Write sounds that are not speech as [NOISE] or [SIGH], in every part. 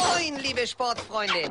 Moin, liebe Sportfreunde.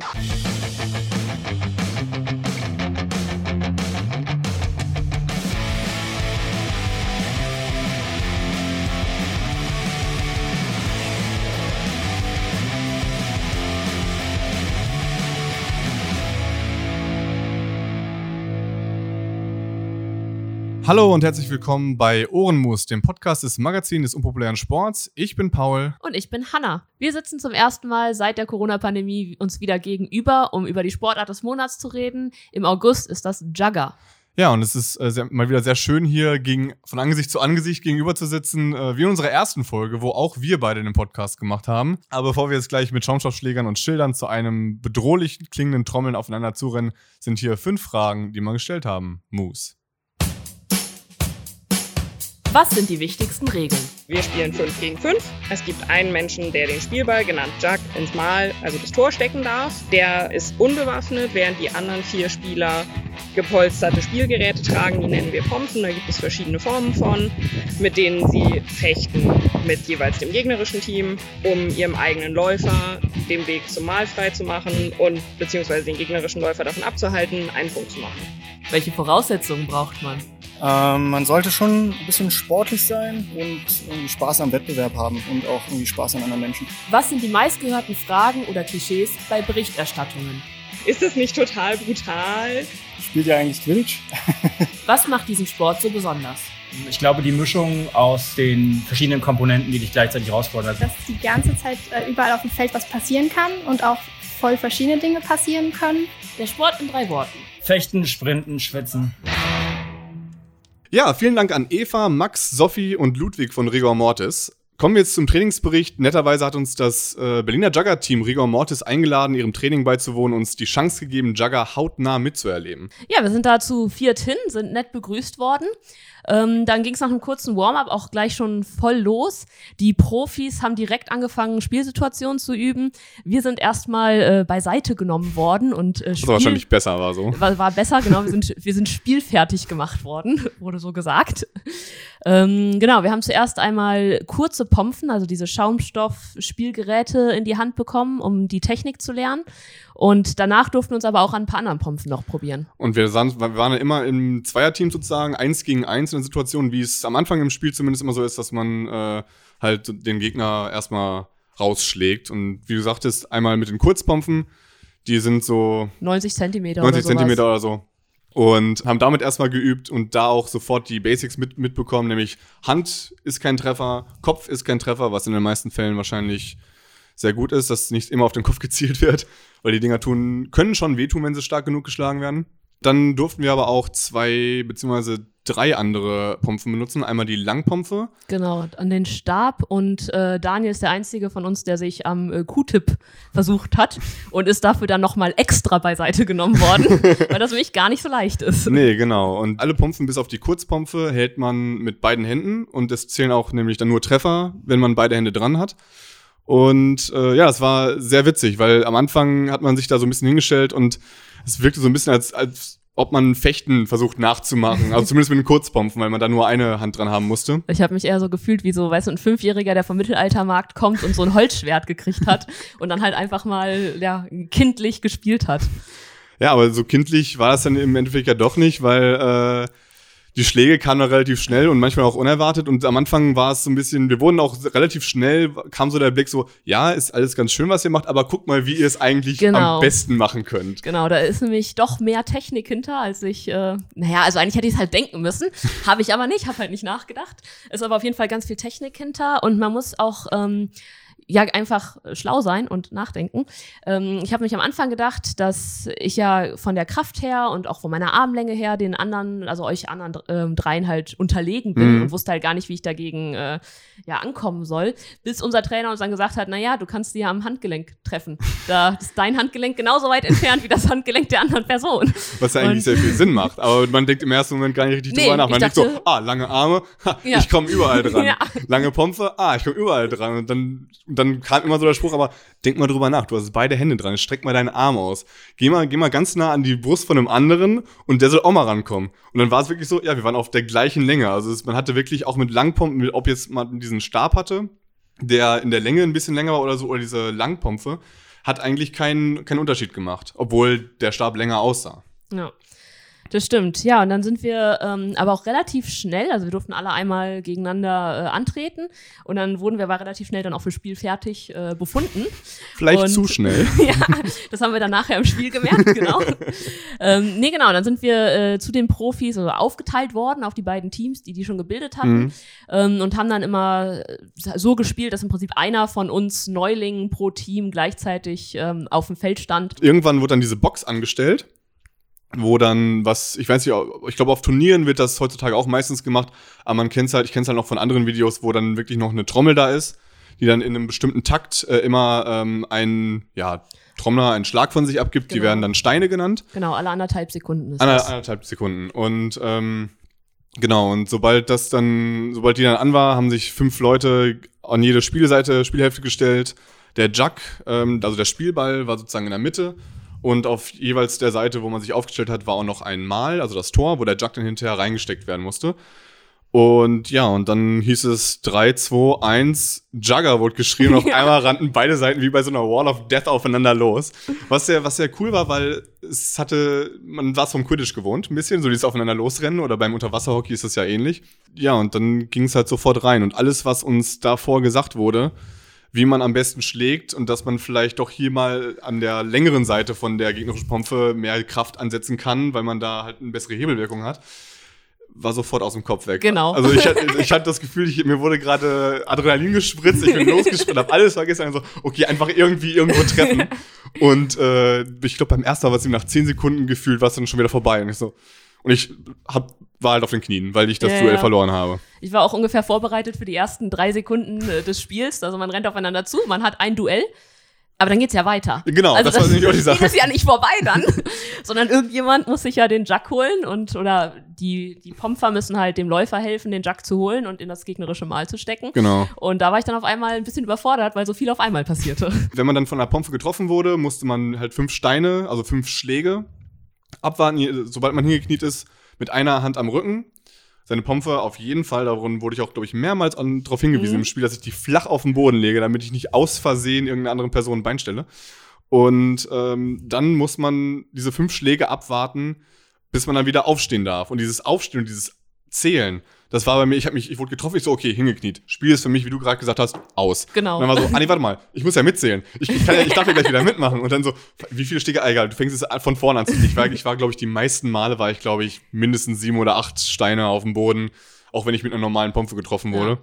Hallo und herzlich willkommen bei Ohrenmus, dem Podcast des Magazins des unpopulären Sports. Ich bin Paul. Und ich bin Hanna. Wir sitzen zum ersten Mal seit der Corona-Pandemie uns wieder gegenüber, um über die Sportart des Monats zu reden. Im August ist das Jugger. Ja, und es ist äh, sehr, mal wieder sehr schön hier gegen, von Angesicht zu Angesicht gegenüber zu sitzen, äh, wie in unserer ersten Folge, wo auch wir beide den Podcast gemacht haben. Aber bevor wir jetzt gleich mit Schaumstoffschlägern und Schildern zu einem bedrohlich klingenden Trommeln aufeinander zurennen, sind hier fünf Fragen, die wir gestellt haben. Moose. Was sind die wichtigsten Regeln? Wir spielen 5 gegen 5. Es gibt einen Menschen, der den Spielball, genannt Jack, ins Mal, also das Tor stecken darf. Der ist unbewaffnet, während die anderen vier Spieler gepolsterte Spielgeräte tragen. Die nennen wir Pompen. Da gibt es verschiedene Formen von, mit denen sie fechten mit jeweils dem gegnerischen Team, um ihrem eigenen Läufer den Weg zum Mal frei zu machen und beziehungsweise den gegnerischen Läufer davon abzuhalten, einen Punkt zu machen. Welche Voraussetzungen braucht man? Ähm, man sollte schon ein bisschen sportlich sein und irgendwie Spaß am Wettbewerb haben und auch irgendwie Spaß an anderen Menschen. Was sind die meistgehörten Fragen oder Klischees bei Berichterstattungen? Ist das nicht total brutal? Spielt ja eigentlich Quidditch. [LAUGHS] Was macht diesen Sport so besonders? Ich glaube, die Mischung aus den verschiedenen Komponenten, die dich gleichzeitig herausfordern. Dass die ganze Zeit äh, überall auf dem Feld was passieren kann und auch voll verschiedene Dinge passieren können. Der Sport in drei Worten. Fechten, Sprinten, Schwitzen. Ja, vielen Dank an Eva, Max, Sophie und Ludwig von Rigor Mortis. Kommen wir jetzt zum Trainingsbericht. Netterweise hat uns das äh, Berliner Jugger-Team Rigor Mortis eingeladen, ihrem Training beizuwohnen, uns die Chance gegeben, Jugger hautnah mitzuerleben. Ja, wir sind da zu viert hin, sind nett begrüßt worden. Ähm, dann ging es nach einem kurzen Warm-up auch gleich schon voll los. Die Profis haben direkt angefangen, Spielsituationen zu üben. Wir sind erstmal äh, beiseite genommen worden und äh, Was wahrscheinlich besser war so. war, war besser, genau. Wir sind, wir sind spielfertig gemacht worden, [LAUGHS] wurde so gesagt. Ähm, genau, wir haben zuerst einmal kurze Pompen, also diese Schaumstoff-Spielgeräte in die Hand bekommen, um die Technik zu lernen. Und danach durften wir uns aber auch an ein paar anderen Pompen noch probieren. Und wir, sahen, wir waren immer im Zweierteam sozusagen, eins gegen eins in der Situation, wie es am Anfang im Spiel zumindest immer so ist, dass man äh, halt den Gegner erstmal rausschlägt. Und wie du sagtest, einmal mit den Kurzpompen, die sind so 90 Zentimeter 90 oder. Zentimeter oder so. Und haben damit erstmal geübt und da auch sofort die Basics mit, mitbekommen, nämlich Hand ist kein Treffer, Kopf ist kein Treffer, was in den meisten Fällen wahrscheinlich sehr gut ist, dass nicht immer auf den Kopf gezielt wird, weil die Dinger tun, können schon wehtun, wenn sie stark genug geschlagen werden. Dann durften wir aber auch zwei beziehungsweise drei andere Pompen benutzen. Einmal die Langpompfe. Genau, an den Stab. Und äh, Daniel ist der Einzige von uns, der sich am äh, Q-Tip versucht hat und ist dafür dann nochmal extra beiseite genommen worden, [LAUGHS] weil das nämlich gar nicht so leicht ist. Nee, genau. Und alle Pompen bis auf die Kurzpompfe hält man mit beiden Händen und es zählen auch nämlich dann nur Treffer, wenn man beide Hände dran hat. Und äh, ja, es war sehr witzig, weil am Anfang hat man sich da so ein bisschen hingestellt und es wirkte so ein bisschen, als, als ob man Fechten versucht nachzumachen. Also [LAUGHS] zumindest mit den Kurzpompen, weil man da nur eine Hand dran haben musste. Ich habe mich eher so gefühlt wie so, weißt du, ein Fünfjähriger, der vom Mittelaltermarkt kommt und so ein Holzschwert gekriegt hat und dann halt einfach mal ja, kindlich gespielt hat. Ja, aber so kindlich war das dann im Endeffekt ja doch nicht, weil äh, die Schläge kamen relativ schnell und manchmal auch unerwartet. Und am Anfang war es so ein bisschen, wir wurden auch relativ schnell, kam so der Blick so, ja, ist alles ganz schön, was ihr macht, aber guckt mal, wie ihr es eigentlich Genau. am besten machen könnt. Genau, da ist nämlich doch mehr Technik hinter, als ich, äh, naja, also eigentlich hätte ich es halt denken müssen, [LAUGHS] habe ich aber nicht, habe halt nicht nachgedacht. Ist aber auf jeden Fall ganz viel Technik hinter und man muss auch ähm, ja einfach schlau sein und nachdenken. Ähm, ich habe mich am Anfang gedacht, dass ich ja von der Kraft her und auch von meiner Armlänge her den anderen, also euch anderen ähm, dreien halt unterlegen bin Mhm. und wusste halt gar nicht, wie ich dagegen äh, ja ankommen soll, bis unser Trainer uns dann gesagt hat, naja, du kannst sie ja am Handgelenk treffen. Da ist dein Handgelenk genauso weit entfernt wie das Handgelenk der anderen Person. Was ja eigentlich Und- sehr viel Sinn macht. Aber man denkt im ersten Moment gar nicht richtig Nee, drüber nach. Man denkt dachte- so, ah, lange Arme, ha, Ja. ich komme überall dran. [LAUGHS] Ja. Lange Pompe, ah, ich komme überall dran. Und dann, und dann kam immer so der Spruch, aber denk mal drüber nach, du hast beide Hände dran, streck mal deinen Arm aus. Geh mal, geh mal ganz nah an die Brust von einem anderen und der soll auch mal rankommen. Und dann war es wirklich so, ja, wir waren auf der gleichen Länge. Also es, man hatte wirklich auch mit Langpumpen, ob jetzt man diesen Stab hatte, der in der Länge ein bisschen länger war oder so, oder diese Langpompfe, hat eigentlich keinen keinen Unterschied gemacht, obwohl der Stab länger aussah. Ja. Das stimmt, ja. Und dann sind wir ähm, aber auch relativ schnell, also wir durften alle einmal gegeneinander äh, antreten und dann wurden wir aber relativ schnell dann auch für Spiel fertig äh, befunden. Vielleicht Und- zu schnell. [LAUGHS] ja, das haben wir dann nachher im Spiel gemerkt, genau. [LAUGHS] ähm, nee, genau, dann sind wir äh, zu den Profis also aufgeteilt worden auf die beiden Teams, die die schon gebildet hatten Mhm. ähm, und haben dann immer äh, so gespielt, dass im Prinzip einer von uns Neulingen pro Team gleichzeitig ähm, auf dem Feld stand. Irgendwann wurde dann diese Box angestellt, wo dann was, ich weiß nicht, ich glaube auf Turnieren wird das heutzutage auch meistens gemacht, aber man kennt halt, ich kenne es halt noch von anderen Videos, wo dann wirklich noch eine Trommel da ist, die dann in einem bestimmten Takt äh, immer ähm, ein, ja, Trommler einen Schlag von sich abgibt, die Genau. werden dann Steine genannt. Genau, alle anderthalb Sekunden ist Ander, das. anderthalb Sekunden. Und ähm, genau, und sobald das dann, sobald die dann an war, haben sich fünf Leute an jede Spielseite, Spielhälfte gestellt. Der Juck, ähm, also der Spielball, war sozusagen in der Mitte. Und auf jeweils der Seite, wo man sich aufgestellt hat, war auch noch ein Mal, also das Tor, wo der Juck dann hinterher reingesteckt werden musste. Und ja, und dann hieß es 3, 2, 1, Jugger wurde geschrien und auf [LAUGHS] einmal rannten beide Seiten wie bei so einer Wall of Death aufeinander los. Was sehr, was sehr cool war, weil es hatte, man war es vom Quidditch gewohnt, ein bisschen, so dieses Aufeinander losrennen oder beim Unterwasserhockey ist das ja ähnlich. Ja, und dann ging es halt sofort rein und alles, was uns davor gesagt wurde, wie man am besten schlägt und dass man vielleicht doch hier mal an der längeren Seite von der gegnerischen Pompe mehr Kraft ansetzen kann, weil man da halt eine bessere Hebelwirkung hat, war sofort aus dem Kopf weg. Genau. Also ich, hatte- ich hatte das Gefühl, ich, mir wurde gerade Adrenalin gespritzt, ich bin [LAUGHS] losgespritzt, habe alles vergessen, also okay, einfach irgendwie irgendwo treffen. [LAUGHS] Und äh, ich glaube, beim ersten Mal war es ihm nach 10 Sekunden gefühlt, war es dann schon wieder vorbei. Und ich so, und ich hab, war halt auf den Knien, weil ich das Ja, Duell ja. verloren habe. Ich war auch ungefähr vorbereitet für die ersten drei Sekunden äh, des Spiels. Also man rennt aufeinander zu, man hat ein Duell. Aber dann geht's ja weiter. Genau, also das war nämlich auch die Sache. Spiel ist ja nicht vorbei dann, [LAUGHS] sondern irgendjemand muss sich ja den Jack holen und oder die, die Pomfer müssen halt dem Läufer helfen, den Jack zu holen und in das gegnerische Mal zu stecken. Genau. Und da war ich dann auf einmal ein bisschen überfordert, weil so viel auf einmal passierte. [LAUGHS] Wenn man dann von der Pompe getroffen wurde, musste man halt fünf Steine, also fünf Schläge abwarten, sobald man hingekniet ist, mit einer Hand am Rücken. Seine Pompe auf jeden Fall, darum wurde ich auch, glaube ich, mehrmals an, darauf hingewiesen Mhm. im Spiel, dass ich die flach auf den Boden lege, damit ich nicht aus Versehen irgendeiner anderen Person ein Bein stelle. Und ähm, dann muss man diese fünf Schläge abwarten, bis man dann wieder aufstehen darf. Und dieses Aufstehen und dieses Zählen, das war bei mir, ich habe mich, ich wurde getroffen, ich so, okay, hingekniet. Spiel ist für mich, wie du gerade gesagt hast, aus. Genau. Und dann war so, ah nee, warte mal, ich muss ja mitzählen. Ich, kann ja, ich darf ja gleich wieder mitmachen. Und dann so, wie viele Stege, egal, du fängst es von vorne an zu Ich war, ich war glaube ich, die meisten Male war ich, glaube ich, mindestens sieben oder acht Steine auf dem Boden, auch wenn ich mit einer normalen Pompe getroffen wurde.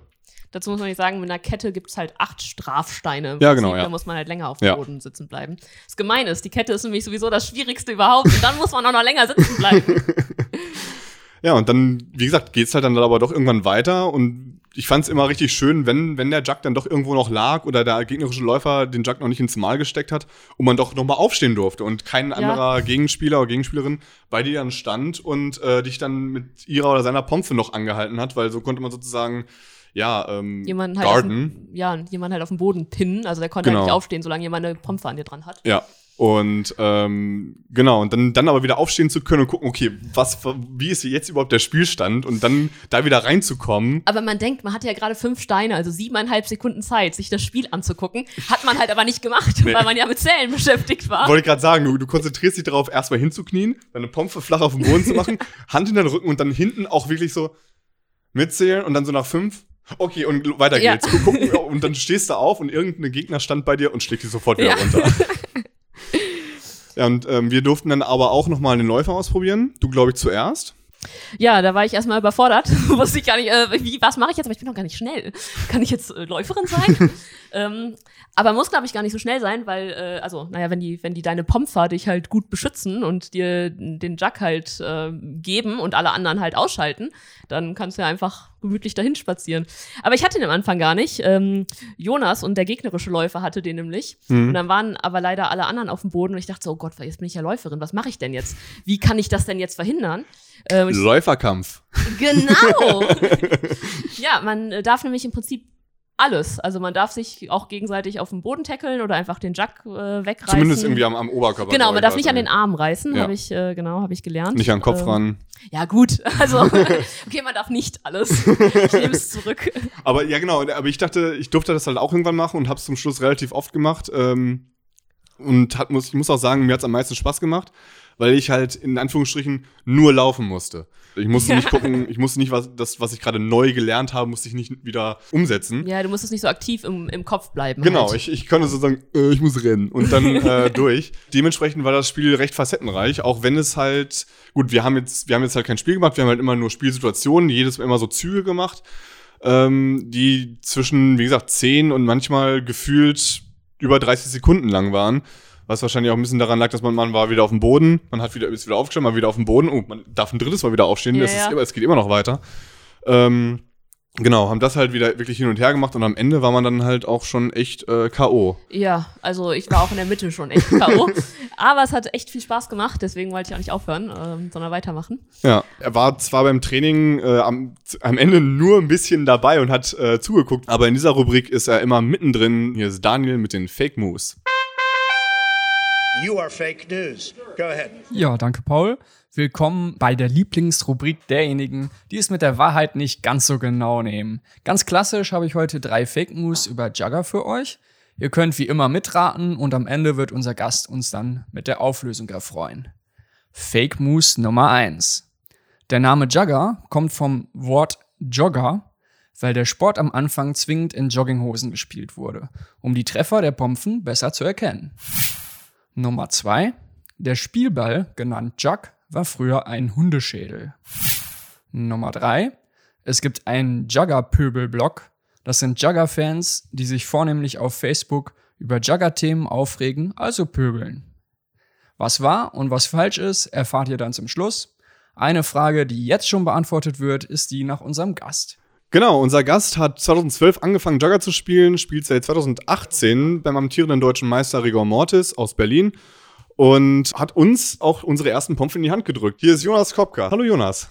Dazu muss man nicht sagen, mit einer Kette gibt's halt acht Strafsteine. Ja, genau, ja. Da muss man halt länger auf dem Ja. Boden sitzen bleiben. Das Gemeine ist, die Kette ist nämlich sowieso das Schwierigste überhaupt. Und dann muss man auch noch länger sitzen bleiben. [LAUGHS] Ja, und dann, wie gesagt, geht's halt dann aber doch irgendwann weiter und ich fand's immer richtig schön, wenn, wenn der Juck dann doch irgendwo noch lag oder der gegnerische Läufer den Juck noch nicht ins Mal gesteckt hat und man doch nochmal aufstehen durfte und kein anderer Gegenspieler oder Gegenspielerin bei dir dann stand und äh, dich dann mit ihrer oder seiner Pompe noch angehalten hat, weil so konnte man sozusagen, ja, ähm, Jemanden halt, auf guarden. dem, ja, jemand halt auf dem Boden pinnen. Also der konnte Genau. halt nicht aufstehen, solange jemand eine Pompe an dir dran hat. Ja. Und ähm, genau, und dann, dann aber wieder aufstehen zu können und gucken, okay, was, wie ist jetzt überhaupt der Spielstand und dann da wieder reinzukommen. Aber man denkt, man hatte ja gerade fünf Steine, also siebeneinhalb Sekunden Zeit, sich das Spiel anzugucken. Hat man halt aber nicht gemacht, Nee. weil man ja mit Zählen beschäftigt war. Wollte ich gerade sagen, du, du konzentrierst dich darauf, erstmal hinzuknien, deine Pompe flach auf dem Boden zu machen, [LAUGHS] Hand in den Rücken und dann hinten auch wirklich so mitzählen und dann so nach fünf. Okay, und weiter Ja. geht's. Gu- Gucken, und dann stehst du auf und irgendein Gegner stand bei dir und schlägt dich sofort wieder Ja. runter. [LAUGHS] ja, und ähm, wir durften dann aber auch nochmal den Läufer ausprobieren. Du, glaube ich, zuerst. Ja, da war ich erstmal überfordert. [LAUGHS] Wusste ich gar nicht, äh, wie, was mache ich jetzt? Aber ich bin noch gar nicht schnell. Kann ich jetzt äh, Läuferin sein? [LAUGHS] ähm, aber muss, glaube ich, gar nicht so schnell sein, weil, äh, also, naja, wenn die, wenn die deine Pomfer dich halt gut beschützen und dir den Jack halt äh, geben und alle anderen halt ausschalten, dann kannst du ja einfach gemütlich dahin spazieren. Aber ich hatte den am Anfang gar nicht. Ähm, Jonas und der gegnerische Läufer hatte den nämlich. Und dann waren aber leider alle anderen auf dem Boden und ich dachte so, oh Gott, jetzt bin ich ja Läuferin. Was mache ich denn jetzt? Wie kann ich das denn jetzt verhindern? Ähm, Läuferkampf. Genau. [LAUGHS] ja, man äh, darf nämlich im Prinzip alles. Also man darf sich auch gegenseitig auf den Boden tackeln oder einfach den Jug äh, wegreißen. Zumindest irgendwie am, am Oberkörper. Genau, man darf nicht an den. Arm reißen, Ja. habe ich, äh, genau, habe ich gelernt. Nicht an den Kopf Ähm, ran. Ja, gut. [LAUGHS] Also, okay, man darf nicht alles. Ich nehme es zurück. [LAUGHS] Aber ja, genau. Aber ich dachte, ich durfte das halt auch irgendwann machen und habe es zum Schluss relativ oft gemacht. Ähm, und hat, muss, ich muss auch sagen, mir hat es am meisten Spaß gemacht, weil ich halt in Anführungsstrichen nur laufen musste. Ich musste nicht [LAUGHS] gucken, ich musste nicht, was, das, was ich gerade neu gelernt habe, musste ich nicht wieder umsetzen. Ja, du musst es nicht so aktiv im, im Kopf bleiben. Genau, halt. ich, ich konnte so sagen, äh, ich muss rennen und dann [LAUGHS] äh, durch. Dementsprechend war das Spiel recht facettenreich, auch wenn es halt, gut, wir haben jetzt, wir haben jetzt halt kein Spiel gemacht, wir haben halt immer nur Spielsituationen, jedes Mal immer so Züge gemacht, ähm, die zwischen, wie gesagt, 10 und manchmal gefühlt über 30 Sekunden lang waren. Was wahrscheinlich auch ein bisschen daran lag, dass man, man war wieder auf dem Boden, man hat wieder, ist wieder aufgestanden, man wieder auf dem Boden, oh, man darf ein drittes Mal wieder aufstehen, Ja, es, ist ja. es geht immer noch weiter. Ähm, genau, haben das halt wieder wirklich hin und her gemacht und am Ende war man dann halt auch schon echt äh, K.O. Ja, also ich war auch in der Mitte schon echt K.O. [LAUGHS] Aber es hat echt viel Spaß gemacht, deswegen wollte ich auch nicht aufhören, ähm, sondern weitermachen. Ja, er war zwar beim Training äh, am, am Ende nur ein bisschen dabei und hat äh, zugeguckt, aber in dieser Rubrik ist er immer mittendrin. Hier ist Daniel mit den Fake Moves. You are fake news. Go ahead. Ja, danke, Paul. Willkommen bei der Lieblingsrubrik derjenigen, die es mit der Wahrheit nicht ganz so genau nehmen. Ganz klassisch habe ich heute drei Fake News über Jugger für euch. Ihr könnt wie immer mitraten und am Ende wird unser Gast uns dann mit der Auflösung erfreuen. Fake News Nummer eins: Der Name Jugger kommt vom Wort Jogger, weil der Sport am Anfang zwingend in Jogginghosen gespielt wurde, um die Treffer der Pompen besser zu erkennen. Nummer zwei: Der Spielball, genannt Jug, war früher ein Hundeschädel. Nummer drei: Es gibt einen Jugger-Pöbel-Blog. Das sind Jugger-Fans, die sich vornehmlich auf Facebook über Jugger-Themen aufregen, also pöbeln. Was wahr und was falsch ist, erfahrt ihr dann zum Schluss. Eine Frage, die jetzt schon beantwortet wird, ist die nach unserem Gast. Genau, unser Gast hat 2012 angefangen, Jugger zu spielen, spielt seit 2018 beim amtierenden deutschen Meister Rigor Mortis aus Berlin und hat uns auch unsere ersten Pommes in die Hand gedrückt. Hier ist Jonas Kopka. Hallo Jonas.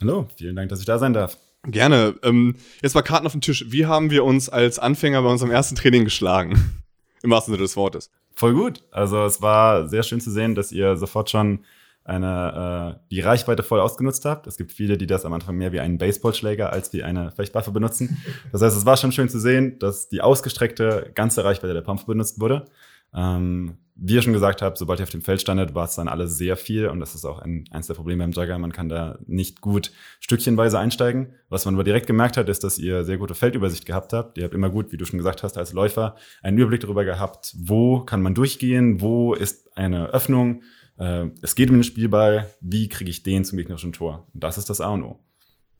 Hallo, vielen Dank, dass ich da sein darf. Gerne. Ähm, jetzt mal Karten auf den Tisch. Wie haben wir uns als Anfänger bei unserem ersten Training geschlagen? [LAUGHS] Im wahrsten Sinne des Wortes. Voll gut. Also es war sehr schön zu sehen, dass ihr sofort schon eine, äh, die Reichweite voll ausgenutzt habt. Es gibt viele, die das am Anfang mehr wie einen Baseballschläger als wie eine Fechtwaffe benutzen. [LAUGHS] Das heißt, es war schon schön zu sehen, dass die ausgestreckte ganze Reichweite der Pump benutzt wurde. Ähm, wie ihr schon gesagt habt, sobald ihr auf dem Feld standet, war es dann alles sehr viel und das ist auch ein, eins der Probleme beim Jugger. Man kann da nicht gut stückchenweise einsteigen. Was man aber direkt gemerkt hat, ist, dass ihr sehr gute Feldübersicht gehabt habt. Ihr habt immer gut, wie du schon gesagt hast, als Läufer einen Überblick darüber gehabt, wo kann man durchgehen, wo ist eine Öffnung. Äh, es geht um den Spielball, wie kriege ich den zum gegnerischen Tor? Und das ist das A und O.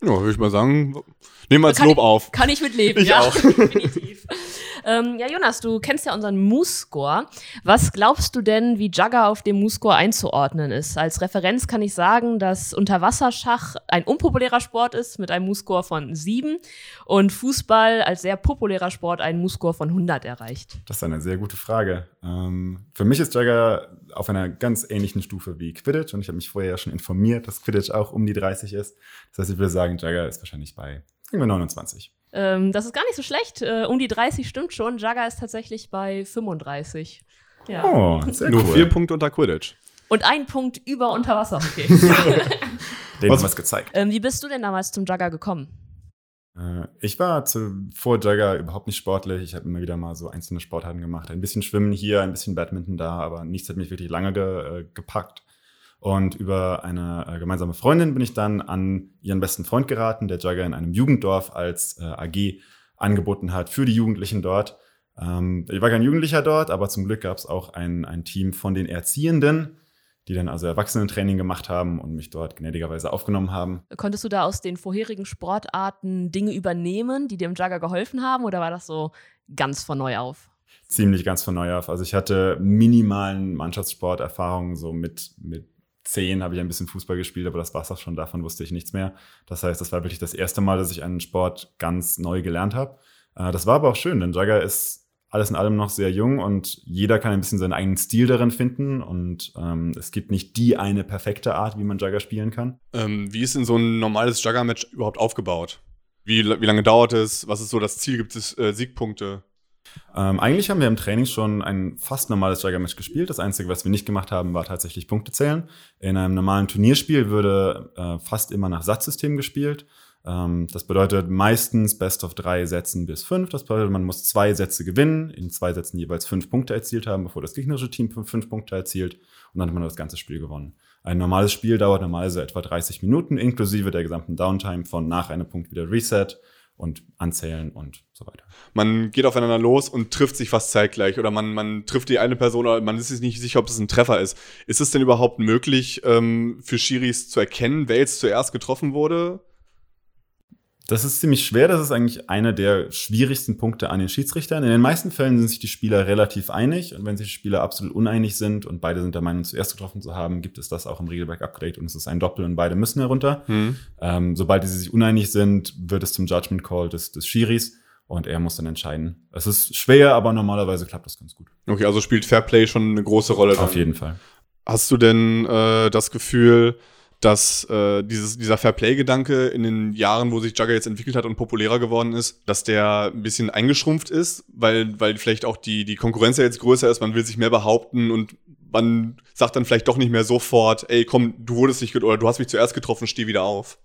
Ja, würde ich mal sagen, nehmen wir als Lob ich, auf. Kann ich mitleben, Ich ja. auch. [LAUGHS] [LAUGHS] Definitiv. ähm, ja, Jonas, du kennst ja unseren Moose-Score. Was glaubst du denn, wie Jugger auf dem Moose-Score einzuordnen ist? Als Referenz kann ich sagen, dass Unterwasserschach ein unpopulärer Sport ist mit einem Moose-Score von 7 und Fußball als sehr populärer Sport einen Moose-Score von 100 erreicht. Das ist eine sehr gute Frage. Ähm, für mich ist Jagger auf einer ganz ähnlichen Stufe wie Quidditch und ich habe mich vorher ja schon informiert, dass Quidditch auch um die 30 ist. Das heißt, ich würde sagen, Jagger ist wahrscheinlich bei irgendwie 29. Ähm, das ist gar nicht so schlecht. Äh, um die 30 stimmt schon. Jugger ist tatsächlich bei 35. Ja. Oh, sehr Nur cool. vier Punkte unter Quidditch. Und ein Punkt über Unterwasserhockey. [LAUGHS] Den Was- haben wir es gezeigt. ähm, wie bist du denn damals zum Jugger gekommen? Äh, ich war zu, vor Jagger überhaupt nicht sportlich. Ich habe immer wieder mal so einzelne Sportarten gemacht. Ein bisschen Schwimmen hier, ein bisschen Badminton da, aber nichts hat mich wirklich lange ge, äh, gepackt. Und über eine äh, gemeinsame Freundin bin ich dann an ihren besten Freund geraten, der Jagger in einem Jugenddorf als äh, AG angeboten hat für die Jugendlichen dort. Ähm, ich war kein Jugendlicher dort, aber zum Glück gab es auch ein, ein Team von den Erziehenden, die dann also Erwachsenentraining gemacht haben und mich dort gnädigerweise aufgenommen haben. Konntest du da aus den vorherigen Sportarten Dinge übernehmen, die dir im Jugger geholfen haben, oder war das so ganz von neu auf? ziemlich ganz von neu auf. Also ich hatte minimalen Mannschaftssporterfahrungen, so mit, mit zehn habe ich ein bisschen Fußball gespielt, aber das war es auch schon, davon wusste ich nichts mehr. Das heißt, das war wirklich das erste Mal, dass ich einen Sport ganz neu gelernt habe. Äh, das war aber auch schön, denn Jagger ist alles in allem noch sehr jung und jeder kann ein bisschen seinen eigenen Stil darin finden und ähm, es gibt nicht die eine perfekte Art, wie man Jagger spielen kann. Ähm, wie ist denn so ein normales Jugger-Match überhaupt aufgebaut? Wie, wie lange dauert es? Was ist so das Ziel? Gibt es äh, Siegpunkte? Ähm, eigentlich haben wir im Training schon ein fast normales Jagger-Match gespielt. Das Einzige, was wir nicht gemacht haben, war tatsächlich Punkte zählen. In einem normalen Turnierspiel würde äh, fast immer nach Satzsystem gespielt. Ähm, das bedeutet meistens Best of drei Sätzen bis fünf. Das bedeutet, man muss zwei Sätze gewinnen, in zwei Sätzen jeweils fünf Punkte erzielt haben, bevor das gegnerische Team fünf Punkte erzielt. Und dann hat man das ganze Spiel gewonnen. Ein normales Spiel dauert normalerweise etwa 30 Minuten, inklusive der gesamten Downtime von nach einem Punkt wieder Reset und anzählen und so weiter. Man geht aufeinander los und trifft sich fast zeitgleich oder man, man trifft die eine Person, aber man ist sich nicht sicher, ob es ein Treffer ist. Ist es denn überhaupt möglich, ähm, für Schiris zu erkennen, wer jetzt zuerst getroffen wurde? Das ist ziemlich schwer. Das ist eigentlich einer der schwierigsten Punkte an den Schiedsrichtern. In den meisten Fällen sind sich die Spieler relativ einig. Und wenn sich die Spieler absolut uneinig sind und beide sind der Meinung, zuerst getroffen zu haben, gibt es das auch im Regelwerk-Upgrade und es ist ein Doppel und beide müssen herunter. Hm. Ähm, sobald sie sich uneinig sind, wird es zum Judgment Call des, des Schiris und er muss dann entscheiden. Es ist schwer, aber normalerweise klappt das ganz gut. Okay, also spielt Fairplay schon eine große Rolle. Auf jeden Fall. Hast du denn äh, das Gefühl, dass äh, dieses, dieser Fairplay-Gedanke in den Jahren, wo sich Jugger jetzt entwickelt hat und populärer geworden ist, dass der ein bisschen eingeschrumpft ist, weil, weil vielleicht auch die, die Konkurrenz ja jetzt größer ist, man will sich mehr behaupten und man sagt dann vielleicht doch nicht mehr sofort, ey, komm, du wurdest nicht oder du hast mich zuerst getroffen, steh wieder auf.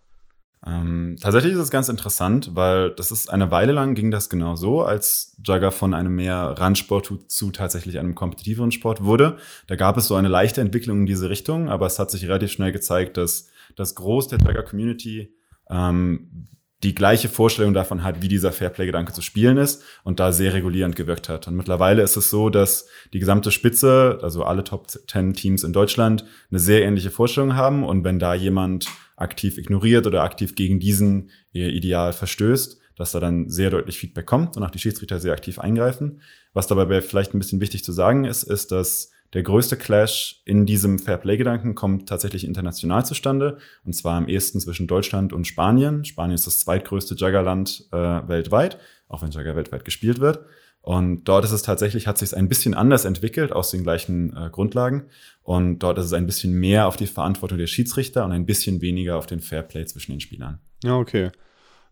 Ähm, tatsächlich ist es ganz interessant, weil das ist eine Weile lang ging das genau so, als Jugger von einem mehr Randsport zu, zu tatsächlich einem kompetitiveren Sport wurde. Da gab es so eine leichte Entwicklung in diese Richtung, aber es hat sich relativ schnell gezeigt, dass das Groß der Jugger-Community ähm, die gleiche Vorstellung davon hat, wie dieser Fairplay-Gedanke zu spielen ist und da sehr regulierend gewirkt hat. Und mittlerweile ist es so, dass die gesamte Spitze, also alle Top 10 Teams in Deutschland, eine sehr ähnliche Vorstellung haben. Und wenn da jemand aktiv ignoriert oder aktiv gegen diesen Ideal verstößt, dass da dann sehr deutlich Feedback kommt und auch die Schiedsrichter sehr aktiv eingreifen. Was dabei vielleicht ein bisschen wichtig zu sagen ist, ist, dass der größte Clash in diesem Fairplay-Gedanken kommt tatsächlich international zustande, und zwar am ehesten zwischen Deutschland und Spanien. Spanien ist das zweitgrößte Juggerland äh, weltweit, auch wenn Jugger weltweit gespielt wird. Und dort ist es tatsächlich, hat sich ein bisschen anders entwickelt aus den gleichen äh, Grundlagen. Und dort ist es ein bisschen mehr auf die Verantwortung der Schiedsrichter und ein bisschen weniger auf den Fairplay zwischen den Spielern. Ja, okay.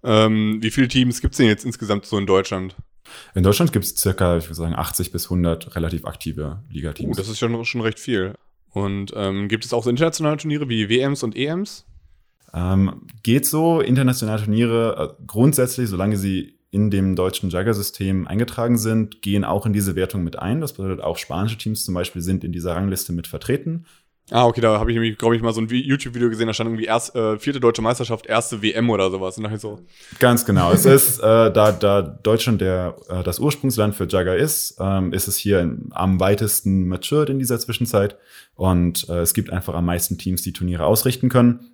Ähm, wie viele Teams gibt es denn jetzt insgesamt so in Deutschland? In Deutschland gibt es circa, ich würde sagen, 80 bis 100 relativ aktive Ligateams. Oh, das ist schon, schon recht viel. Und ähm, gibt es auch so internationale Turniere wie WMs und EMs? Ähm, geht so, internationale Turniere äh, grundsätzlich, solange sie in dem deutschen Jagger-System eingetragen sind, gehen auch in diese Wertung mit ein. Das bedeutet, auch spanische Teams zum Beispiel sind in dieser Rangliste mit vertreten. Ah, okay, da habe ich nämlich, glaube ich, mal so ein YouTube-Video gesehen, da stand irgendwie erst, äh, vierte deutsche Meisterschaft, erste WM oder sowas. Und dann so. Ganz genau. es ist, äh, da, da Deutschland der, äh, das Ursprungsland für Jagger ist, ähm, ist es hier in, am weitesten matured in dieser Zwischenzeit. Und äh, es gibt einfach am meisten Teams, die Turniere ausrichten können.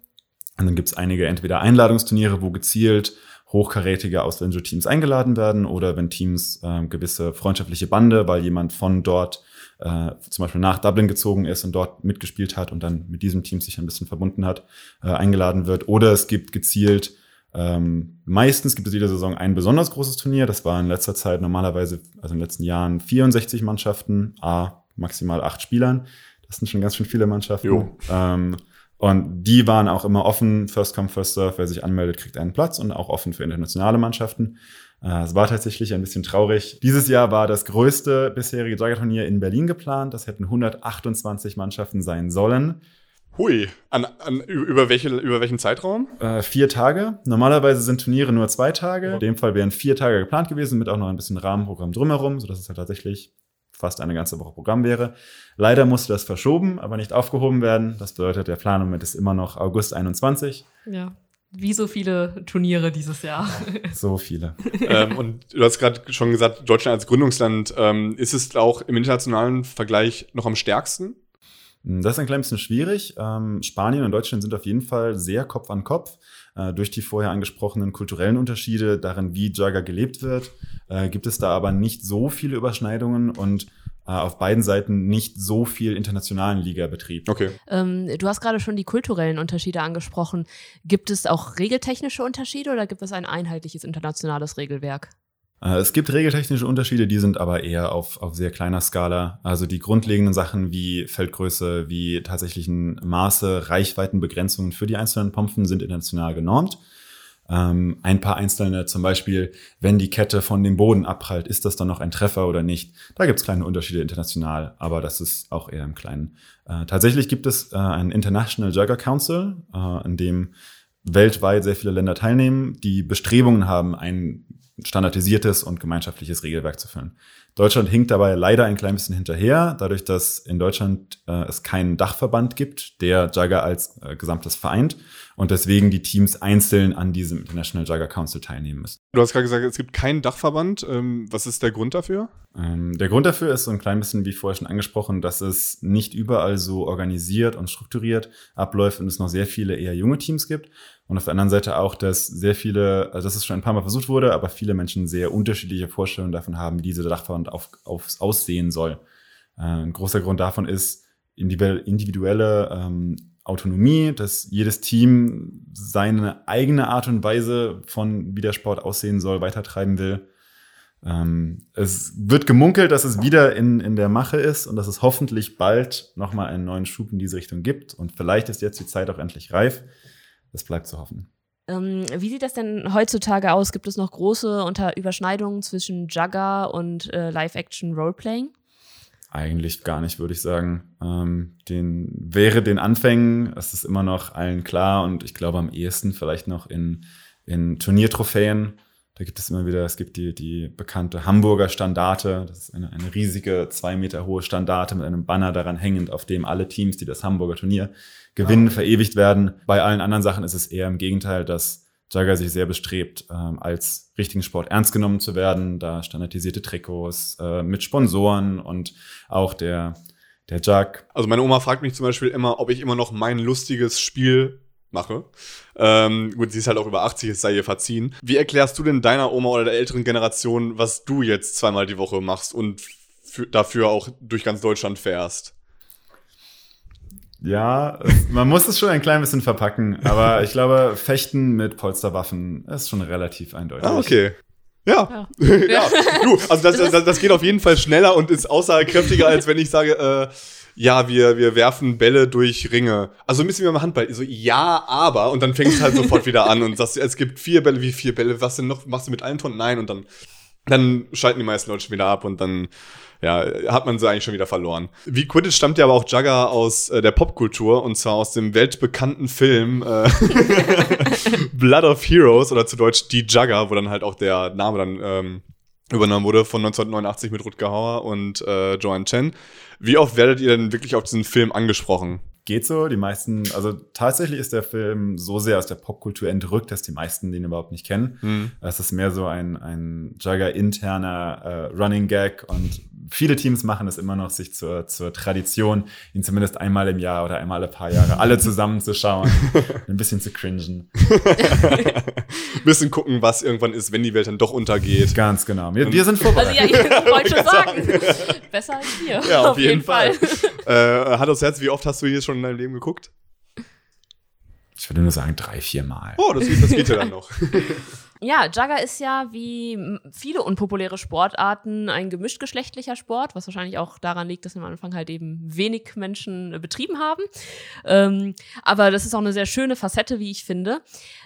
Und dann gibt es einige entweder Einladungsturniere, wo gezielt hochkarätige ausländische Teams eingeladen werden oder wenn Teams äh, gewisse freundschaftliche Bande, weil jemand von dort äh, zum Beispiel nach Dublin gezogen ist und dort mitgespielt hat und dann mit diesem Team sich ein bisschen verbunden hat, äh, eingeladen wird. Oder es gibt gezielt, ähm, meistens gibt es jede Saison ein besonders großes Turnier. Das war in letzter Zeit normalerweise, also in den letzten Jahren 64 Mannschaften, a maximal acht Spielern. Das sind schon ganz schön viele Mannschaften. Ähm, und die waren auch immer offen, First Come, First Serve, wer sich anmeldet, kriegt einen Platz und auch offen für internationale Mannschaften. Äh, es war tatsächlich ein bisschen traurig. Dieses Jahr war das größte bisherige Jagger-Turnier in Berlin geplant. Das hätten 128 Mannschaften sein sollen. Hui, an, an, über, welche, über welchen Zeitraum? Äh, vier Tage. Normalerweise sind Turniere nur zwei Tage. In dem Fall wären vier Tage geplant gewesen, mit auch noch ein bisschen Rahmenprogramm drumherum, sodass es halt tatsächlich fast eine ganze Woche Programm wäre. Leider musste das verschoben, aber nicht aufgehoben werden. Das bedeutet, der Plan im Moment ist immer noch August 21. Ja. Wie so viele Turniere dieses Jahr. [LAUGHS] So viele. ähm, und du hast gerade schon gesagt, Deutschland als Gründungsland, ähm, ist es auch im internationalen Vergleich noch am stärksten? Das ist ein klein bisschen schwierig. Ähm, Spanien und Deutschland sind auf jeden Fall sehr Kopf an Kopf. Äh, durch die vorher angesprochenen kulturellen Unterschiede darin, wie Jagger gelebt wird, äh, gibt es da aber nicht so viele Überschneidungen und äh, auf beiden Seiten nicht so viel internationalen Ligabetrieb. Okay. Ähm, du hast gerade schon die kulturellen Unterschiede angesprochen. Gibt es auch regeltechnische Unterschiede oder gibt es ein einheitliches internationales Regelwerk? Äh, es gibt regeltechnische Unterschiede, die sind aber eher auf, auf sehr kleiner Skala. Also die grundlegenden Sachen wie Feldgröße, wie tatsächlichen Maße, Reichweitenbegrenzungen für die einzelnen Pompen sind international genormt. Ähm, ein paar einzelne, zum Beispiel, wenn die Kette von dem Boden abprallt, ist das dann noch ein Treffer oder nicht? Da gibt es kleine Unterschiede international, aber das ist auch eher im Kleinen. Äh, tatsächlich gibt es äh, einen International Jugger Council, äh, in dem weltweit sehr viele Länder teilnehmen, die Bestrebungen haben, ein standardisiertes und gemeinschaftliches Regelwerk zu füllen. Deutschland hinkt dabei leider ein klein bisschen hinterher, dadurch, dass in Deutschland äh, es keinen Dachverband gibt, der Jugger als äh, gesamtes vereint und deswegen die Teams einzeln an diesem International Jugger Council teilnehmen müssen. Du hast gerade gesagt, es gibt keinen Dachverband. Ähm, was ist der Grund dafür? Ähm, der Grund dafür ist so ein klein bisschen, wie vorher schon angesprochen, dass es nicht überall so organisiert und strukturiert abläuft und es noch sehr viele eher junge Teams gibt. Und auf der anderen Seite auch, dass sehr viele, also dass es schon ein paar Mal versucht wurde, aber viele Menschen sehr unterschiedliche Vorstellungen davon haben, wie dieser Dachverband auf, aufs Aussehen soll. Äh, ein großer Grund davon ist individuelle ähm, Autonomie, dass jedes Team seine eigene Art und Weise von wie der Sport aussehen soll, weitertreiben will. Ähm, es wird gemunkelt, dass es wieder in, in der Mache ist und dass es hoffentlich bald nochmal einen neuen Schub in diese Richtung gibt. Und vielleicht ist jetzt die Zeit auch endlich reif. Das bleibt zu hoffen. Ähm, wie sieht das denn heutzutage aus? Gibt es noch große Unter Überschneidungen zwischen Jugger und äh, Live-Action-Roleplaying? Eigentlich gar nicht, würde ich sagen. Ähm, den wäre den Anfängen, es ist immer noch allen klar und ich glaube am ehesten vielleicht noch in, in Turniertrophäen. Da gibt es immer wieder, es gibt die, die bekannte Hamburger Standarte. Das ist eine, eine riesige, zwei Meter hohe Standarte mit einem Banner daran hängend, auf dem alle Teams, die das Hamburger Turnier gewinnen, verewigt werden. Bei allen anderen Sachen ist es eher im Gegenteil, dass Jagger sich sehr bestrebt, ähm, als richtigen Sport ernst genommen zu werden, da standardisierte Trikots äh, mit Sponsoren und auch der, der Jug. Also meine Oma fragt mich zum Beispiel immer, ob ich immer noch mein lustiges Spiel mache. Ähm, gut, sie ist halt auch über 80, es sei ihr verziehen. Wie erklärst du denn deiner Oma oder der älteren Generation, was du jetzt zweimal die Woche machst und dafür auch durch ganz Deutschland fährst? Ja, es, man muss es schon ein klein bisschen verpacken, aber ich glaube, Fechten mit Polsterwaffen ist schon relativ eindeutig. Ah, okay. Ja. Ja. [LAUGHS] ja. Du, also das, das, das geht auf jeden Fall schneller und ist aussagekräftiger, als wenn ich sage, äh, ja, wir, wir werfen Bälle durch Ringe. Also ein bisschen wie beim Handball. So, ja, aber. Und dann fängst du halt sofort wieder an und sagst, es gibt vier Bälle, wie vier Bälle, was denn noch? Machst du mit allen Tonnen? Nein. Und dann, dann schalten die meisten Leute schon wieder ab und dann ja, hat man sie eigentlich schon wieder verloren. Wie Quidditch stammt ja aber auch Jugger aus äh, der Popkultur und zwar aus dem weltbekannten Film äh, [LAUGHS] Blood of Heroes oder zu Deutsch Die Jugger, wo dann halt auch der Name dann ähm, übernommen wurde von 1989 mit Rutger Hauer und äh, Joanne Chen. Wie oft werdet ihr denn wirklich auf diesen Film angesprochen? Geht so. Die meisten, also tatsächlich ist der Film so sehr aus der Popkultur entrückt, dass die meisten den überhaupt nicht kennen. Mhm. Es ist mehr so ein, ein Jugger-interner äh, Running Gag und viele Teams machen es immer noch, sich zur, zur Tradition, ihn zumindest einmal im Jahr oder einmal alle paar Jahre alle zusammenzuschauen, [LAUGHS] ein bisschen zu cringen. ein [LAUGHS] bisschen gucken, was irgendwann ist, wenn die Welt dann doch untergeht. Ganz genau. Wir, wir sind vorbereitet. Also ja, ich wollte schon [LAUGHS] sagen, besser als wir. Ja, auf, auf jeden, jeden, Fall. Fall. äh, Hand aufs Herz, wie oft hast du hier schon in deinem Leben geguckt? Ich würde nur sagen, drei, vier Mal. Oh, das geht, das geht ja dann noch. Ja, Jugger ist ja wie viele unpopuläre Sportarten ein gemischtgeschlechtlicher Sport, was wahrscheinlich auch daran liegt, dass am Anfang halt eben wenig Menschen äh, betrieben haben. Ähm, aber das ist auch eine sehr schöne Facette, wie ich finde.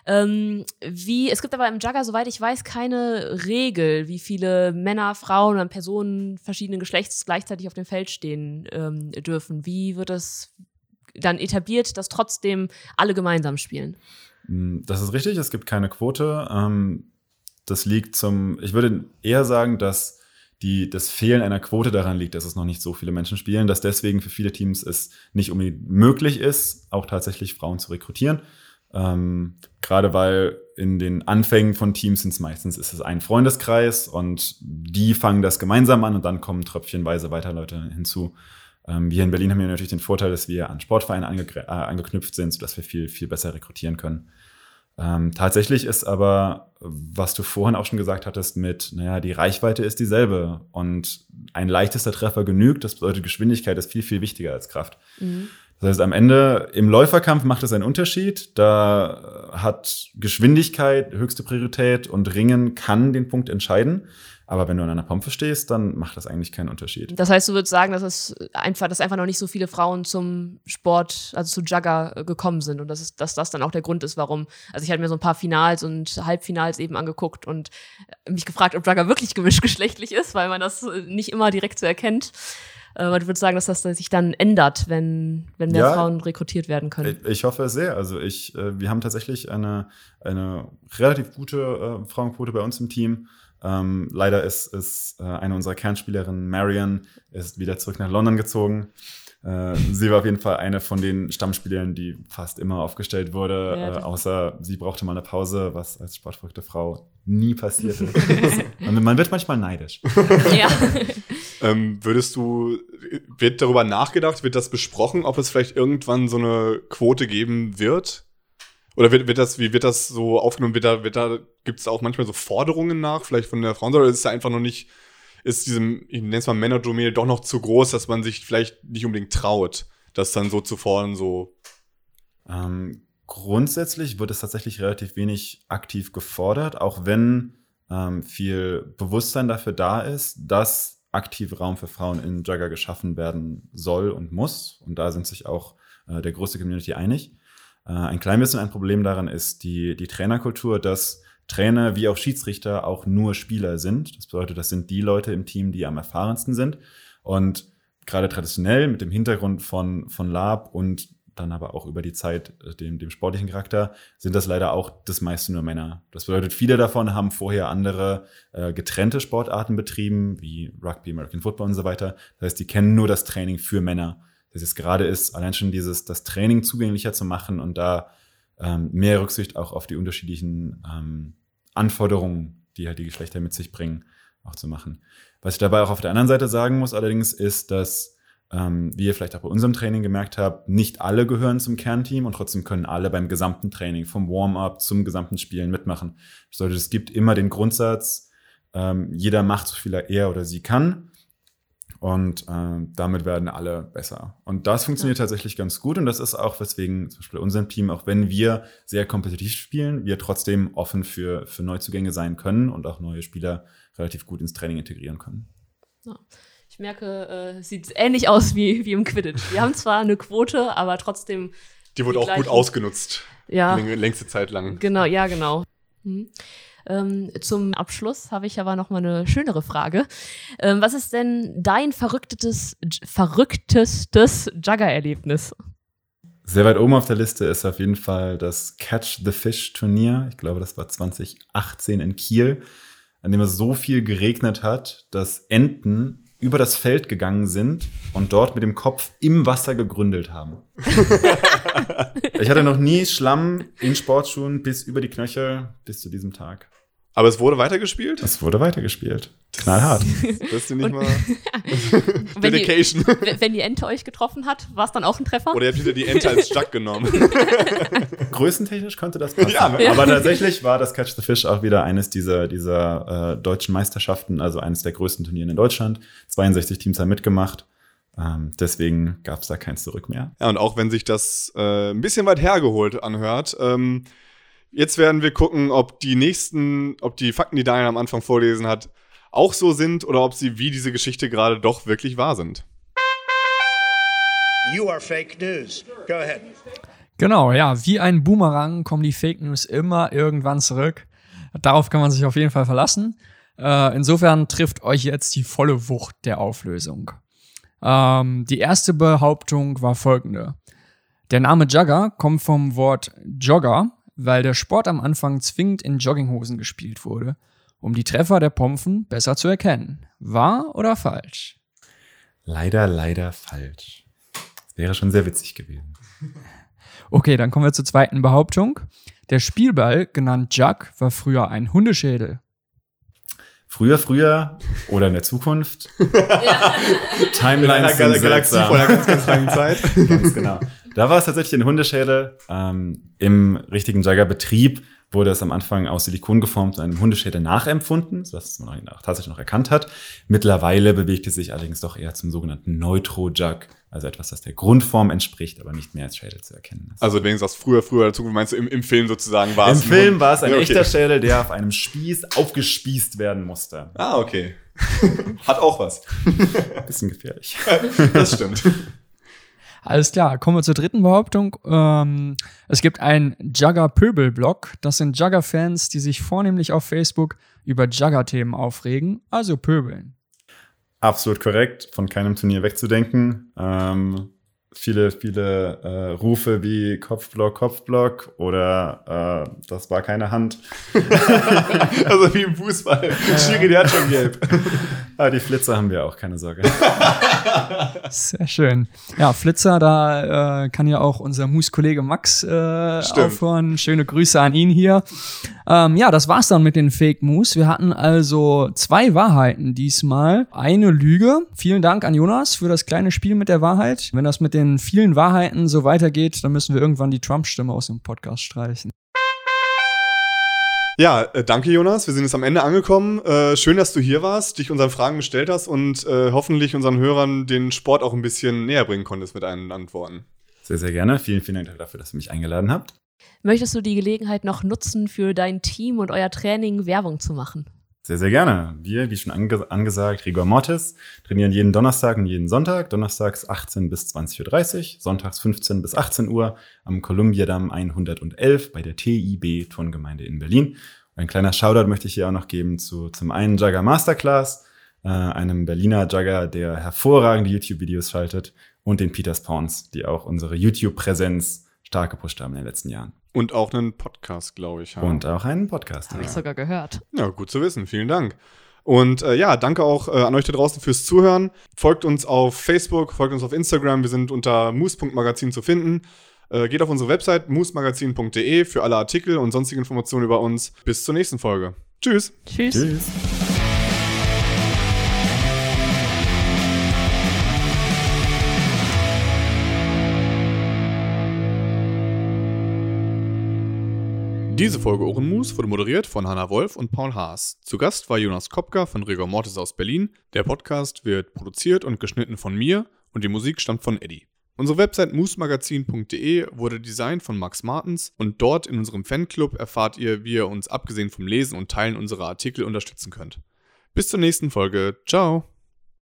Ähm, wie, es gibt aber im Jugger, soweit ich weiß, keine Regel, wie viele Männer, Frauen oder Personen verschiedenen Geschlechts gleichzeitig auf dem Feld stehen ähm, dürfen. Wie wird das dann etabliert, dass trotzdem alle gemeinsam spielen? Hm, das ist richtig, es gibt keine Quote. Ähm, das liegt zum, ich würde eher sagen, dass die, das Fehlen einer Quote daran liegt, dass es noch nicht so viele Menschen spielen, dass deswegen für viele Teams es nicht unbedingt möglich ist, auch tatsächlich Frauen zu rekrutieren. Ähm, gerade weil in den Anfängen von Teams sind es meistens ist es ein Freundeskreis und die fangen das gemeinsam an und dann kommen tröpfchenweise weiter Leute hinzu. Ähm, wir in Berlin haben ja natürlich den Vorteil, dass wir an Sportvereine ange äh, angeknüpft sind, sodass wir viel, viel besser rekrutieren können. Ähm, tatsächlich ist aber, was du vorhin auch schon gesagt hattest, mit, naja, die Reichweite ist dieselbe und ein leichtester Treffer genügt. Das bedeutet, Geschwindigkeit ist viel, viel wichtiger als Kraft. Mhm. Das heißt, am Ende im Läuferkampf macht es einen Unterschied. Da hat Geschwindigkeit höchste Priorität und Ringen kann den Punkt entscheiden. Aber wenn du an einer Pompe stehst, dann macht das eigentlich keinen Unterschied. Das heißt, du würdest sagen, dass es einfach, dass einfach noch nicht so viele Frauen zum Sport, also zu Jugger äh, gekommen sind und dass, es, dass das dann auch der Grund ist, warum. Also ich hatte mir so ein paar Finals und Halbfinals eben angeguckt und mich gefragt, ob Jugger wirklich gemischtgeschlechtlich ist, weil man das äh, nicht immer direkt so erkennt. Aber du würdest sagen, dass das sich dann ändert, wenn, wenn mehr Ja. Frauen rekrutiert werden können. Ich, hoffe es sehr. Also ich, äh, wir haben tatsächlich eine, eine relativ gute äh, Frauenquote bei uns im Team. Ähm, leider ist, ist äh, eine unserer Kernspielerinnen, Marion, ist wieder zurück nach London gezogen. Äh, sie war auf jeden Fall eine von den Stammspielern, die fast immer aufgestellt wurde, Ja, äh, außer sie brauchte mal eine Pause, was als sportverrückte Frau nie passiert ist. [LAUGHS] man, man wird manchmal neidisch. ja. [LAUGHS] Ähm, würdest du, wird darüber nachgedacht, wird das besprochen, ob es vielleicht irgendwann so eine Quote geben wird? Oder wird, wird das, wie wird das so aufgenommen? Wird da, wird da, gibt es auch manchmal so Forderungen nach, vielleicht von der Frauenseite, oder ist es da einfach noch nicht, ist diesem, ich nenne es mal Männerdomäne, doch noch zu groß, dass man sich vielleicht nicht unbedingt traut, das dann so zu fordern, so. Ähm, grundsätzlich wird es tatsächlich relativ wenig aktiv gefordert, auch wenn ähm, viel Bewusstsein dafür da ist, dass aktiv Raum für Frauen in Jugger geschaffen werden soll und muss. Und da sind sich auch äh, der größte Community einig. Äh, ein klein bisschen ein Problem daran ist die, die Trainerkultur, dass Trainer wie auch Schiedsrichter auch nur Spieler sind. Das bedeutet, das sind die Leute im Team, die am erfahrensten sind. Und gerade traditionell mit dem Hintergrund von, von Lab und dann aber auch über die Zeit äh, dem, dem sportlichen Charakter, sind das leider auch das meiste nur Männer. Das bedeutet, viele davon haben vorher andere äh, getrennte Sportarten betrieben, wie Rugby, American Football und so weiter. Das heißt, die kennen nur das Training für Männer. Das jetzt gerade ist, allein schon dieses, das Training zugänglicher zu machen und da ähm, mehr Rücksicht auch auf die unterschiedlichen ähm, Anforderungen, die halt die Geschlechter mit sich bringen, auch zu machen. Was ich dabei auch auf der anderen Seite sagen muss allerdings, ist, dass ähm, wie ihr vielleicht auch bei unserem Training gemerkt habt, nicht alle gehören zum Kernteam und trotzdem können alle beim gesamten Training, vom Warm-up zum gesamten Spielen mitmachen. Bedeutet, es gibt immer den Grundsatz, ähm, jeder macht so viel er oder sie kann und ähm, damit werden alle besser. Und das funktioniert tatsächlich ganz gut und das ist auch, weswegen zum Beispiel unserem Team, auch wenn wir sehr kompetitiv spielen, wir trotzdem offen für, für Neuzugänge sein können und auch neue Spieler relativ gut ins Training integrieren können. Ja. Ich merke, äh, sieht ähnlich aus wie, wie im Quidditch. Wir haben zwar eine Quote, aber trotzdem. Die wurde auch gut gleichen- ausgenutzt. Ja. Läng- Längste Zeit lang. Genau, ja, genau. Mhm. Ähm, zum Abschluss habe ich aber noch mal eine schönere Frage. Ähm, was ist denn dein verrücktetes, verrücktestes Jugger-Erlebnis? Sehr weit oben auf der Liste ist auf jeden Fall das Catch the Fish Turnier. Ich glaube, das war 2018 in Kiel, an dem es so viel geregnet hat, dass Enten über das Feld gegangen sind und dort mit dem Kopf im Wasser gegründelt haben. [LAUGHS] ich hatte noch nie Schlamm in Sportschuhen bis über die Knöchel bis zu diesem Tag. Aber es wurde weitergespielt? Es wurde weitergespielt. Knallhart. Das ist nicht mal [LAUGHS] [LAUGHS] Wenn die, Dedication. w- wenn die Ente euch getroffen hat, war es dann auch ein Treffer? Oder ihr habt wieder die Ente als Jack genommen. [LAUGHS] Größentechnisch könnte das passen. Ja, ne? Aber tatsächlich war das Catch the Fish auch wieder eines dieser, dieser äh, deutschen Meisterschaften, also eines der größten Turniere in Deutschland. 62 Teams haben mitgemacht. Ähm, deswegen gab es da kein Zurück mehr. Ja, und auch wenn sich das äh, ein bisschen weit hergeholt anhört, ähm, jetzt werden wir gucken, ob die nächsten, ob die Fakten, die Daniel am Anfang vorlesen hat, auch so sind oder ob sie wie diese Geschichte gerade doch wirklich wahr sind. You are fake news. Go ahead. Genau, ja, wie ein Boomerang kommen die Fake News immer irgendwann zurück. Darauf kann man sich auf jeden Fall verlassen. Äh, insofern trifft euch jetzt die volle Wucht der Auflösung. Ähm, die erste Behauptung war folgende. Der Name Jugger kommt vom Wort Jogger, weil der Sport am Anfang zwingend in Jogginghosen gespielt wurde, um die Treffer der Pompen besser zu erkennen. Wahr oder falsch? Leider, leider falsch. Das wäre schon sehr witzig gewesen. [LAUGHS] Okay, dann kommen wir zur zweiten Behauptung. Der Spielball, genannt Jug, war früher ein Hundeschädel. Früher, früher oder in der Zukunft. In [LAUGHS] Timelines einer sind Gal Galaxie vor einer ganz, ganz langen [LAUGHS] Zeit. Ganz genau. Da war es tatsächlich ein Hundeschädel. Ähm, Im richtigen Jagger-Betrieb wurde es am Anfang aus Silikon geformt zu einem Hundeschädel nachempfunden, sodass man ihn auch tatsächlich noch erkannt hat. Mittlerweile bewegt es sich allerdings doch eher zum sogenannten Neutro-Jug, also etwas, das der Grundform entspricht, aber nicht mehr als Schädel zu erkennen ist. Also wenn du sagst, früher, früher dazu, meinst du im, im Film sozusagen war Im es? ein Film war es ein Ja, okay. echter Schädel, der auf einem Spieß aufgespießt werden musste. Ah, okay. [LAUGHS] Hat auch was. Bisschen gefährlich. [LAUGHS] Das stimmt. Alles klar, kommen wir zur dritten Behauptung. Ähm, es gibt einen Jugger-Pöbel-Blog. Das sind Jugger-Fans, die sich vornehmlich auf Facebook über Jugger-Themen aufregen, also pöbeln. Absolut korrekt, von keinem Turnier wegzudenken. Ähm, viele, viele äh, Rufe wie Kopfblock, Kopfblock oder äh, das war keine Hand. [LAUGHS] Also wie im Fußball. Schiri, der hat schon gelb. Ah, die Flitzer haben wir auch, keine Sorge. [LAUGHS] Sehr schön. Ja, Flitzer, da äh, kann ja auch unser Mus-Kollege Max äh, Stimmt. aufhören. Schöne Grüße an ihn hier. Ähm, ja, das war's dann mit den Fake Moves. Wir hatten also zwei Wahrheiten diesmal. Eine Lüge. Vielen Dank an Jonas für das kleine Spiel mit der Wahrheit. Wenn das mit den vielen Wahrheiten so weitergeht, dann müssen wir irgendwann die Trump-Stimme aus dem Podcast streichen. Ja, äh, danke Jonas. Wir sind jetzt am Ende angekommen. Äh, schön, dass du hier warst, dich unseren Fragen gestellt hast und äh, hoffentlich unseren Hörern den Sport auch ein bisschen näher bringen konntest mit deinen Antworten. Sehr, sehr gerne. Vielen, vielen Dank dafür, dass ihr mich eingeladen habt. Möchtest du die Gelegenheit noch nutzen, für dein Team und euer Training Werbung zu machen? Sehr, sehr gerne. Wir, wie schon ange angesagt, Rigor Mortis, trainieren jeden Donnerstag und jeden Sonntag. Donnerstags 18 bis 20.30 Uhr, sonntags 15 bis 18 Uhr am Kolumbiadamm 111 bei der TIB Turngemeinde in Berlin. Ein kleiner Shoutout möchte ich hier auch noch geben zu zum einen Jugger Masterclass, äh, einem Berliner Jugger, der hervorragende YouTube-Videos schaltet, und den Peter Spawns, die auch unsere YouTube-Präsenz stark gepusht haben in den letzten Jahren. Und auch einen Podcast, glaube ich. Ja. Und auch einen Podcast. Habe ich sogar gehört. Ja, gut zu wissen. Vielen Dank. Und äh, ja, danke auch äh, an euch da draußen fürs Zuhören. Folgt uns auf Facebook, folgt uns auf Instagram. Wir sind unter moose.magazin zu finden. Äh, geht auf unsere Website moosmagazin.de für alle Artikel und sonstige Informationen über uns. Bis zur nächsten Folge. Tschüss. Tschüss. Tschüss. Diese Folge Ohrenmus wurde moderiert von Hanna Wolf und Paul Haas. Zu Gast war Jonas Kopka von Rigor Mortis aus Berlin. Der Podcast wird produziert und geschnitten von mir und die Musik stammt von Eddie. Unsere Website moosmagazin.de wurde designt von Max Martens und dort in unserem Fanclub erfahrt ihr, wie ihr uns abgesehen vom Lesen und Teilen unserer Artikel unterstützen könnt. Bis zur nächsten Folge. Ciao.